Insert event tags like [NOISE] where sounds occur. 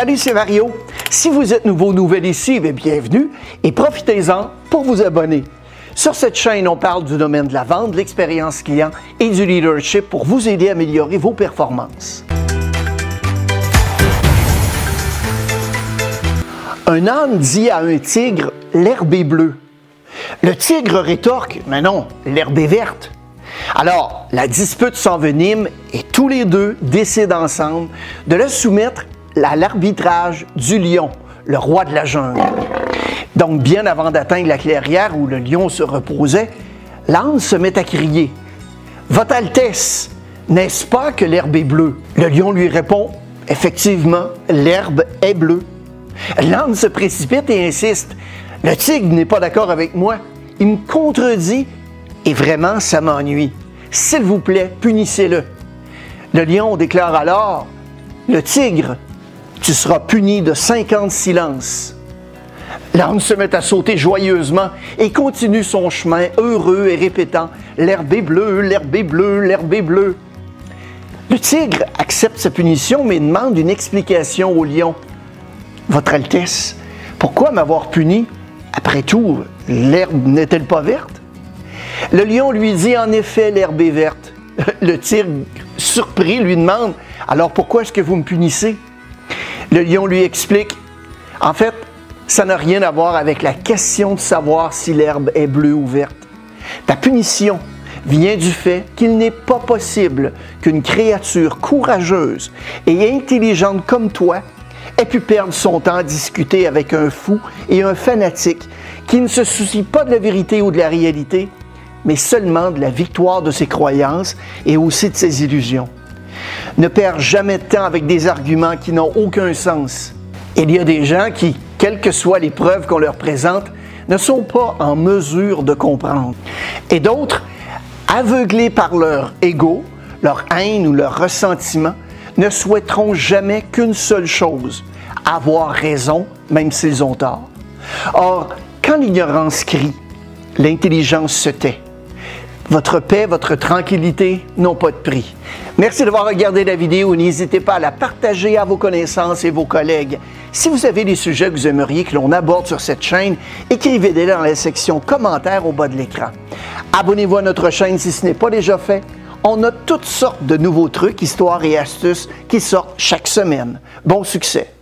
Salut, c'est Mario. Si vous êtes nouveau, nouvelle ici, bien, bienvenue et profitez-en pour vous abonner. Sur cette chaîne, on parle du domaine de la vente, de l'expérience client et du leadership pour vous aider à améliorer vos performances. Un âne dit à un tigre, l'herbe est bleue. Le tigre rétorque, mais non, l'herbe est verte. Alors, la dispute s'envenime et tous les deux décident ensemble de le soumettre à l'arbitrage du lion, le roi de la jungle. Donc, bien avant d'atteindre la clairière où le lion se reposait, l'âne se met à crier Votre Altesse, n'est-ce pas que l'herbe est bleue Le lion lui répond Effectivement, l'herbe est bleue. L'âne se précipite et insiste Le tigre n'est pas d'accord avec moi. Il me contredit et vraiment, ça m'ennuie. S'il vous plaît, punissez-le. Le lion déclare alors Le tigre tu seras puni de 50 silences. L'âne se met à sauter joyeusement et continue son chemin heureux et répétant L'herbe est bleue, l'herbe est bleue, l'herbe est bleue. Le tigre accepte sa punition mais demande une explication au lion. Votre Altesse, pourquoi m'avoir puni? Après tout, l'herbe n'est-elle pas verte? Le lion lui dit En effet, l'herbe est verte. [LAUGHS] Le tigre, surpris, lui demande Alors pourquoi est-ce que vous me punissez le lion lui explique, en fait, ça n'a rien à voir avec la question de savoir si l'herbe est bleue ou verte. Ta punition vient du fait qu'il n'est pas possible qu'une créature courageuse et intelligente comme toi ait pu perdre son temps à discuter avec un fou et un fanatique qui ne se soucie pas de la vérité ou de la réalité, mais seulement de la victoire de ses croyances et aussi de ses illusions. Ne perds jamais de temps avec des arguments qui n'ont aucun sens. Il y a des gens qui, quelles que soient les preuves qu'on leur présente, ne sont pas en mesure de comprendre. Et d'autres, aveuglés par leur ego, leur haine ou leur ressentiment, ne souhaiteront jamais qu'une seule chose, avoir raison, même s'ils ont tort. Or, quand l'ignorance crie, l'intelligence se tait. Votre paix, votre tranquillité n'ont pas de prix. Merci d'avoir regardé la vidéo. N'hésitez pas à la partager à vos connaissances et vos collègues. Si vous avez des sujets que vous aimeriez que l'on aborde sur cette chaîne, écrivez-les dans la section commentaires au bas de l'écran. Abonnez-vous à notre chaîne si ce n'est pas déjà fait. On a toutes sortes de nouveaux trucs, histoires et astuces qui sortent chaque semaine. Bon succès!